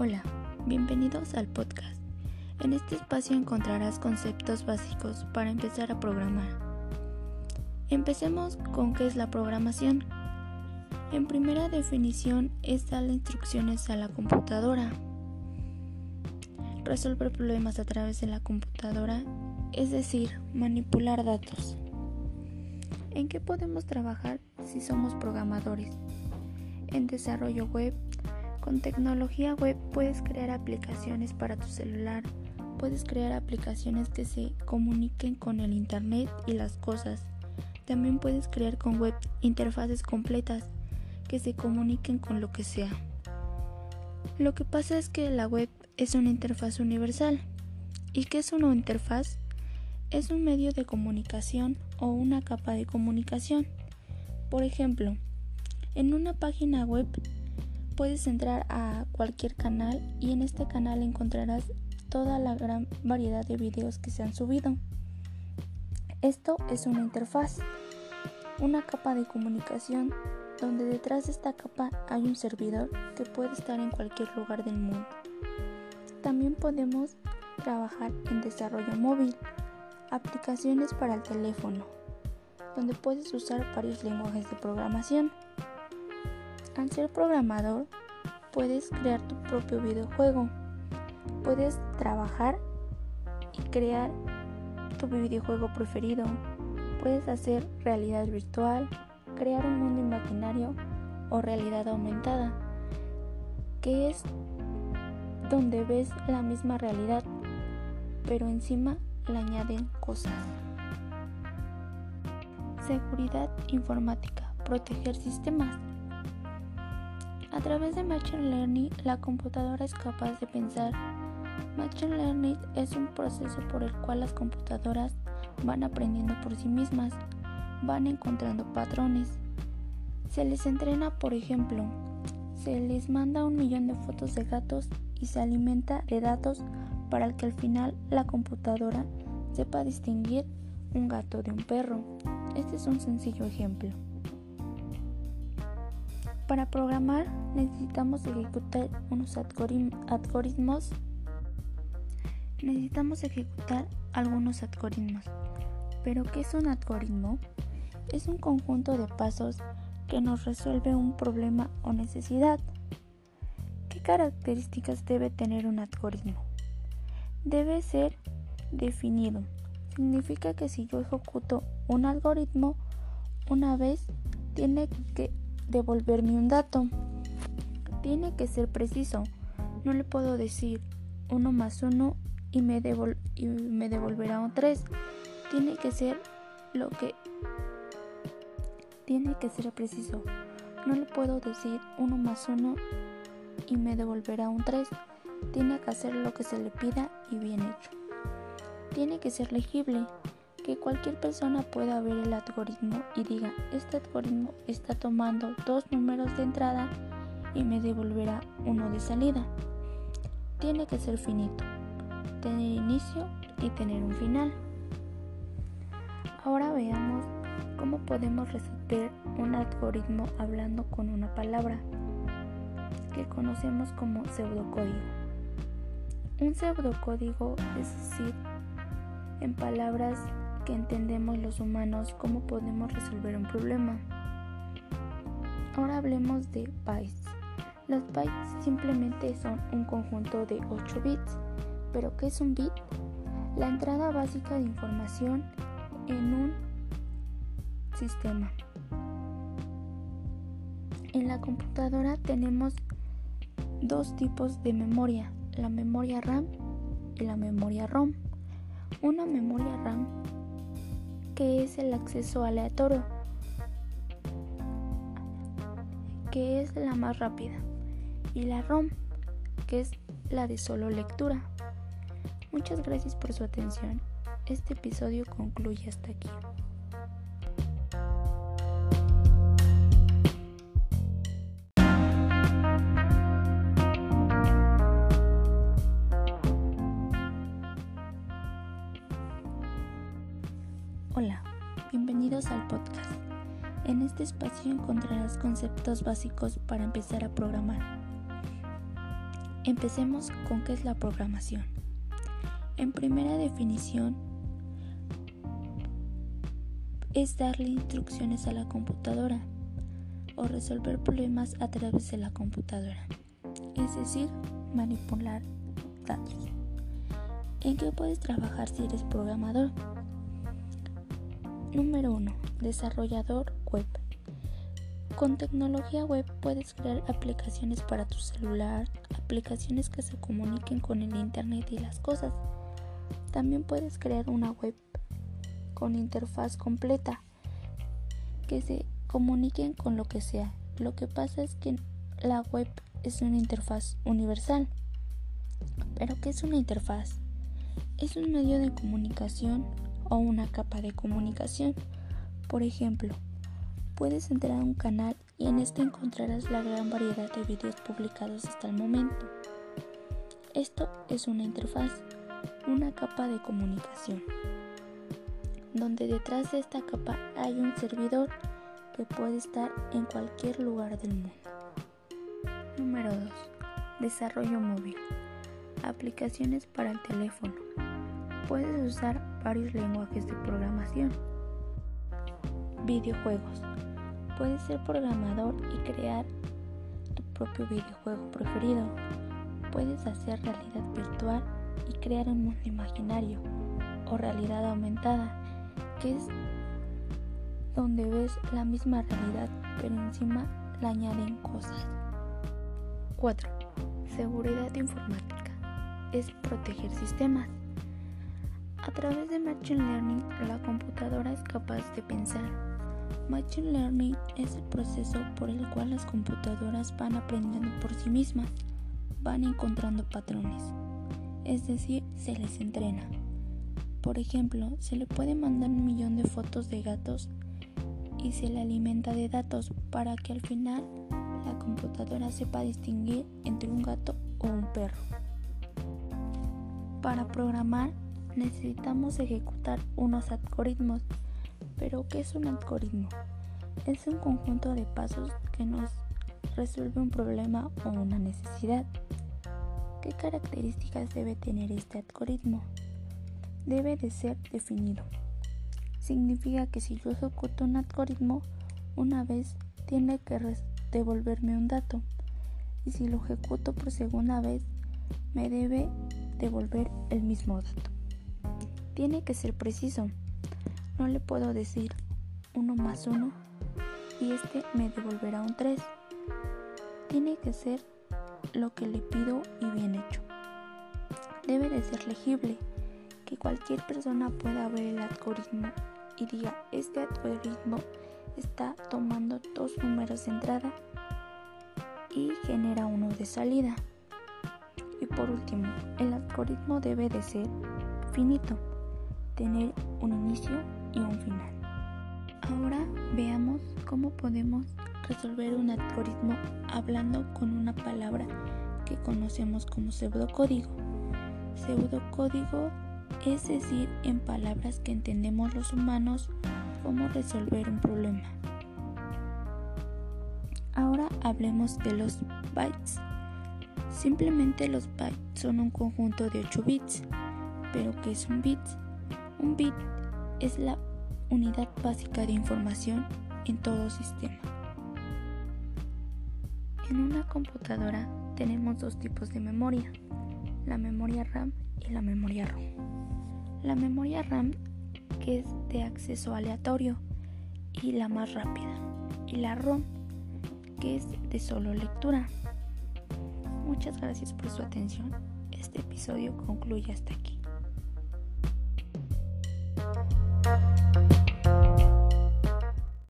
Hola, bienvenidos al podcast. En este espacio encontrarás conceptos básicos para empezar a programar. Empecemos con qué es la programación. En primera definición es darle instrucciones a la computadora. Resolver problemas a través de la computadora, es decir, manipular datos. ¿En qué podemos trabajar si somos programadores? En desarrollo web, con tecnología web puedes crear aplicaciones para tu celular, puedes crear aplicaciones que se comuniquen con el Internet y las cosas. También puedes crear con web interfaces completas que se comuniquen con lo que sea. Lo que pasa es que la web es una interfaz universal. ¿Y qué es una interfaz? Es un medio de comunicación o una capa de comunicación. Por ejemplo, en una página web Puedes entrar a cualquier canal y en este canal encontrarás toda la gran variedad de videos que se han subido. Esto es una interfaz, una capa de comunicación donde detrás de esta capa hay un servidor que puede estar en cualquier lugar del mundo. También podemos trabajar en desarrollo móvil, aplicaciones para el teléfono, donde puedes usar varios lenguajes de programación. Al ser programador, puedes crear tu propio videojuego. Puedes trabajar y crear tu videojuego preferido. Puedes hacer realidad virtual, crear un mundo imaginario o realidad aumentada, que es donde ves la misma realidad, pero encima le añaden cosas. Seguridad informática, proteger sistemas. A través de Machine Learning, la computadora es capaz de pensar. Machine Learning es un proceso por el cual las computadoras van aprendiendo por sí mismas, van encontrando patrones. Se les entrena, por ejemplo, se les manda un millón de fotos de gatos y se alimenta de datos para que al final la computadora sepa distinguir un gato de un perro. Este es un sencillo ejemplo. Para programar necesitamos ejecutar unos algoritmos. Necesitamos ejecutar algunos algoritmos. ¿Pero qué es un algoritmo? Es un conjunto de pasos que nos resuelve un problema o necesidad. ¿Qué características debe tener un algoritmo? Debe ser definido. Significa que si yo ejecuto un algoritmo una vez, tiene que devolverme un dato. Tiene que ser preciso. No le puedo decir 1 más 1 y me, y me devolverá un 3. Tiene que ser lo que... Tiene que ser preciso. No le puedo decir 1 más 1 y me devolverá un 3. Tiene que hacer lo que se le pida y bien hecho. Tiene que ser legible que cualquier persona pueda ver el algoritmo y diga, este algoritmo está tomando dos números de entrada y me devolverá uno de salida. Tiene que ser finito, tener inicio y tener un final. Ahora veamos cómo podemos resolver un algoritmo hablando con una palabra que conocemos como pseudocódigo. Un pseudocódigo es decir, en palabras entendemos los humanos cómo podemos resolver un problema. Ahora hablemos de bytes. Los bytes simplemente son un conjunto de 8 bits. ¿Pero qué es un bit? La entrada básica de información en un sistema. En la computadora tenemos dos tipos de memoria, la memoria RAM y la memoria ROM. Una memoria RAM que es el acceso aleatorio, que es la más rápida, y la ROM, que es la de solo lectura. Muchas gracias por su atención. Este episodio concluye hasta aquí. Este espacio encontrarás conceptos básicos para empezar a programar. Empecemos con qué es la programación. En primera definición, es darle instrucciones a la computadora o resolver problemas a través de la computadora, es decir, manipular datos. ¿En qué puedes trabajar si eres programador? Número 1. Desarrollador web. Con tecnología web puedes crear aplicaciones para tu celular, aplicaciones que se comuniquen con el Internet y las cosas. También puedes crear una web con interfaz completa que se comuniquen con lo que sea. Lo que pasa es que la web es una interfaz universal. ¿Pero qué es una interfaz? Es un medio de comunicación o una capa de comunicación. Por ejemplo, puedes entrar a un canal y en este encontrarás la gran variedad de vídeos publicados hasta el momento. Esto es una interfaz, una capa de comunicación, donde detrás de esta capa hay un servidor que puede estar en cualquier lugar del mundo. Número 2. Desarrollo móvil. Aplicaciones para el teléfono. Puedes usar varios lenguajes de programación. Videojuegos. Puedes ser programador y crear tu propio videojuego preferido. Puedes hacer realidad virtual y crear un mundo imaginario o realidad aumentada, que es donde ves la misma realidad pero encima le añaden cosas. 4. Seguridad informática. Es proteger sistemas. A través de Machine Learning, la computadora es capaz de pensar Machine Learning es el proceso por el cual las computadoras van aprendiendo por sí mismas, van encontrando patrones, es decir, se les entrena. Por ejemplo, se le puede mandar un millón de fotos de gatos y se le alimenta de datos para que al final la computadora sepa distinguir entre un gato o un perro. Para programar necesitamos ejecutar unos algoritmos pero, ¿qué es un algoritmo? Es un conjunto de pasos que nos resuelve un problema o una necesidad. ¿Qué características debe tener este algoritmo? Debe de ser definido. Significa que si yo ejecuto un algoritmo, una vez tiene que devolverme un dato. Y si lo ejecuto por segunda vez, me debe devolver el mismo dato. Tiene que ser preciso. No le puedo decir 1 más 1 y este me devolverá un 3. Tiene que ser lo que le pido y bien hecho. Debe de ser legible, que cualquier persona pueda ver el algoritmo y diga, este algoritmo está tomando dos números de entrada y genera uno de salida. Y por último, el algoritmo debe de ser finito, tener un inicio y un final. Ahora veamos cómo podemos resolver un algoritmo hablando con una palabra que conocemos como pseudocódigo. Pseudocódigo es decir, en palabras que entendemos los humanos, cómo resolver un problema. Ahora hablemos de los bytes. Simplemente los bytes son un conjunto de 8 bits. ¿Pero qué es un bit? Un bit es la unidad básica de información en todo sistema. En una computadora tenemos dos tipos de memoria, la memoria RAM y la memoria ROM. La memoria RAM que es de acceso aleatorio y la más rápida, y la ROM que es de solo lectura. Muchas gracias por su atención. Este episodio concluye hasta aquí.